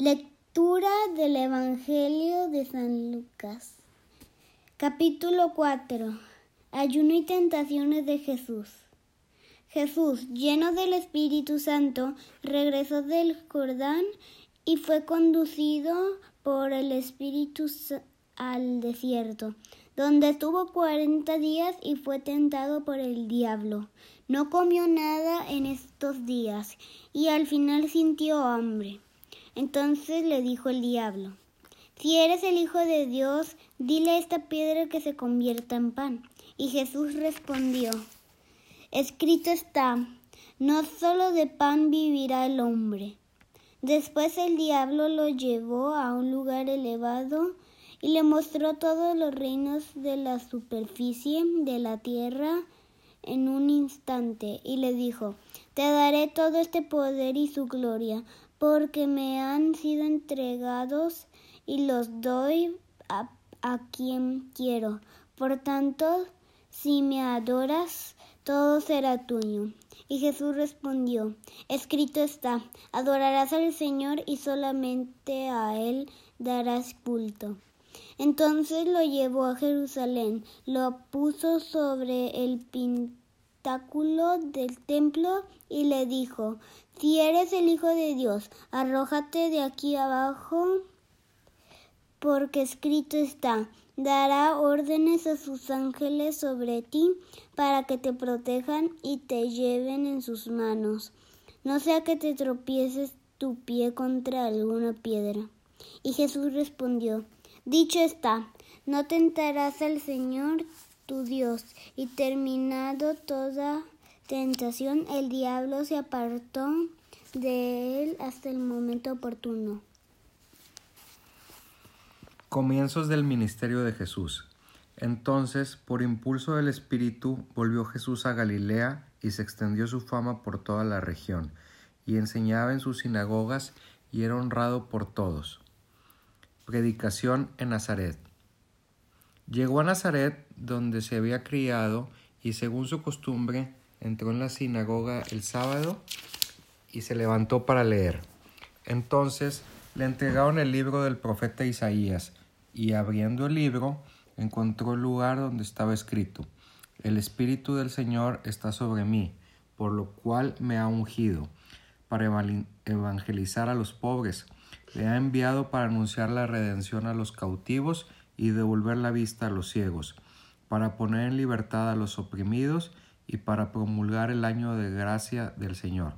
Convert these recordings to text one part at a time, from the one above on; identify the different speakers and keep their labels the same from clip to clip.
Speaker 1: Lectura del Evangelio de San Lucas. Capítulo 4. Ayuno y tentaciones de Jesús. Jesús, lleno del Espíritu Santo, regresó del Jordán y fue conducido por el Espíritu al desierto, donde estuvo cuarenta días y fue tentado por el diablo. No comió nada en estos días y al final sintió hambre. Entonces le dijo el diablo, Si eres el Hijo de Dios, dile a esta piedra que se convierta en pan. Y Jesús respondió, Escrito está, no solo de pan vivirá el hombre. Después el diablo lo llevó a un lugar elevado y le mostró todos los reinos de la superficie de la tierra en un instante y le dijo, Te daré todo este poder y su gloria, porque me han sido entregados y los doy a, quien quiero. Por tanto, si me adoras, todo será tuyo. Y Jesús respondió, escrito está, adorarás al Señor y solamente a Él darás culto. Entonces lo llevó a Jerusalén, lo puso sobre el del templo y le dijo, si eres el Hijo de Dios, arrójate de aquí abajo, porque escrito está, dará órdenes a sus ángeles sobre ti para que te protejan y te lleven en sus manos, no sea que te tropieces tu pie contra alguna piedra. Y Jesús respondió, Dicho está, no tentarás al Señor Dios, y terminado toda tentación, el diablo se apartó de él hasta el momento oportuno.
Speaker 2: Comienzos del ministerio de Jesús. Entonces, por impulso del Espíritu, volvió Jesús a Galilea y se extendió su fama por toda la región, y enseñaba en sus sinagogas y era honrado por todos. Predicación en Nazaret. Llegó a Nazaret, donde se había criado, y según su costumbre, entró en la sinagoga el sábado y se levantó para leer. Entonces le entregaron el libro del profeta Isaías, y abriendo el libro encontró el lugar donde estaba escrito, El Espíritu del Señor está sobre mí, por lo cual me ha ungido, para evangelizar a los pobres, le ha enviado para anunciar la redención a los cautivos y devolver la vista a los ciegos, para poner en libertad a los oprimidos y para promulgar el año de gracia del Señor.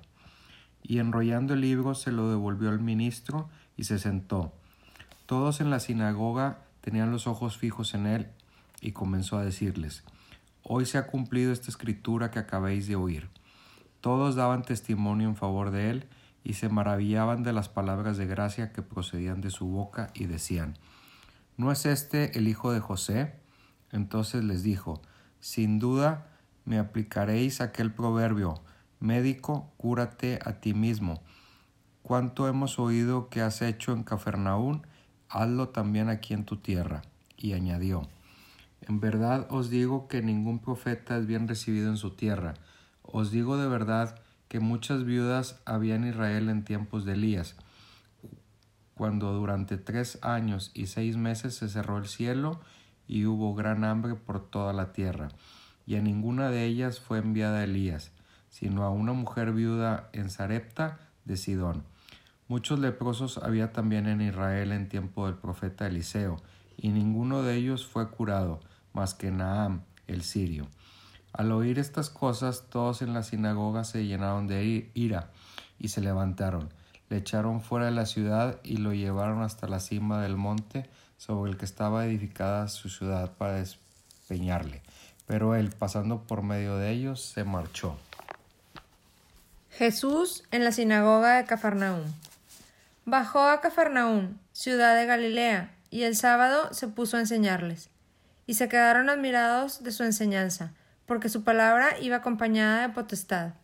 Speaker 2: Y enrollando el libro se lo devolvió al ministro y se sentó. Todos en la sinagoga tenían los ojos fijos en él y comenzó a decirles, Hoy se ha cumplido esta escritura que acabéis de oír. Todos daban testimonio en favor de él y se maravillaban de las palabras de gracia que procedían de su boca y decían, ¿No es este el hijo de José? Entonces les dijo, Sin duda me aplicaréis aquel proverbio, médico, cúrate a ti mismo. Cuánto hemos oído que has hecho en Cafarnaún, hazlo también aquí en tu tierra. Y añadió, En verdad os digo que ningún profeta es bien recibido en su tierra. Os digo de verdad que muchas viudas había en Israel en tiempos de Elías, cuando durante tres años y seis meses se cerró el cielo y hubo gran hambre por toda la tierra y a ninguna de ellas fue enviada Elías, sino a una mujer viuda en Sarepta de Sidón. Muchos leprosos había también en Israel en tiempo del profeta Eliseo, y ninguno de ellos fue curado, más que Naam, el sirio. Al oír estas cosas, todos en la sinagoga se llenaron de ira y se levantaron, le echaron fuera de la ciudad y lo llevaron hasta la cima del monte sobre el que estaba edificada su ciudad para despeñarle pero él, pasando por medio de ellos, se marchó.
Speaker 3: Jesús en la sinagoga de Cafarnaún. Bajó a Cafarnaún, ciudad de Galilea, y el sábado se puso a enseñarles. Y se quedaron admirados de su enseñanza, porque su palabra iba acompañada de potestad.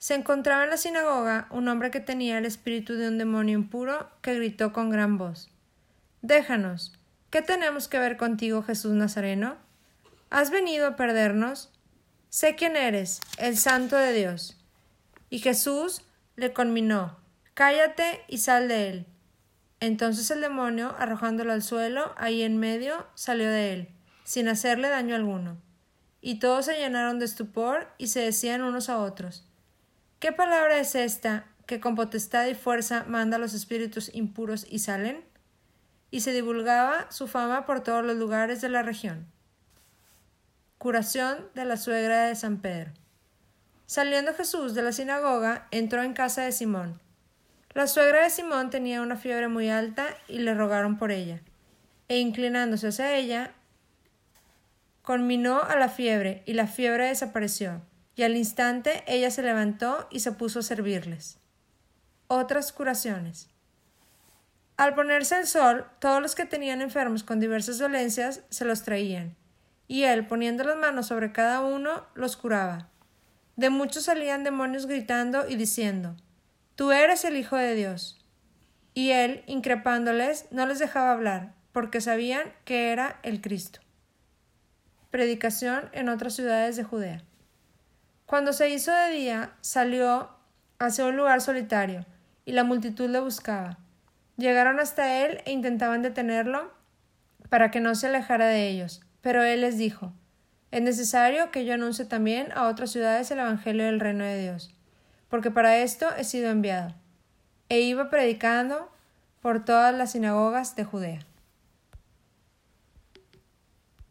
Speaker 3: Se encontraba en la sinagoga un hombre que tenía el espíritu de un demonio impuro, que gritó con gran voz Déjanos. ¿Qué tenemos que ver contigo, Jesús Nazareno? ¿Has venido a perdernos? Sé quién eres, el Santo de Dios. Y Jesús le conminó, Cállate y sal de él. Entonces el demonio, arrojándolo al suelo, ahí en medio, salió de él, sin hacerle daño alguno. Y todos se llenaron de estupor y se decían unos a otros ¿Qué palabra es esta que con potestad y fuerza manda a los espíritus impuros y salen? Y se divulgaba su fama por todos los lugares de la región. Curación de la suegra de San Pedro. Saliendo Jesús de la sinagoga, entró en casa de Simón. La suegra de Simón tenía una fiebre muy alta y le rogaron por ella. E inclinándose hacia ella, conminó a la fiebre, y la fiebre desapareció, y al instante ella se levantó y se puso a servirles. Otras curaciones. Al ponerse el sol, todos los que tenían enfermos con diversas dolencias se los traían, y él, poniendo las manos sobre cada uno, los curaba. De muchos salían demonios gritando y diciendo Tú eres el Hijo de Dios. Y él, increpándoles, no les dejaba hablar, porque sabían que era el Cristo. Predicación en otras ciudades de Judea. Cuando se hizo de día, salió hacia un lugar solitario, y la multitud le buscaba. Llegaron hasta él e intentaban detenerlo para que no se alejara de ellos, pero él les dijo es necesario que yo anuncie también a otras ciudades el Evangelio del reino de Dios, porque para esto he sido enviado. E iba predicando por todas las sinagogas de Judea.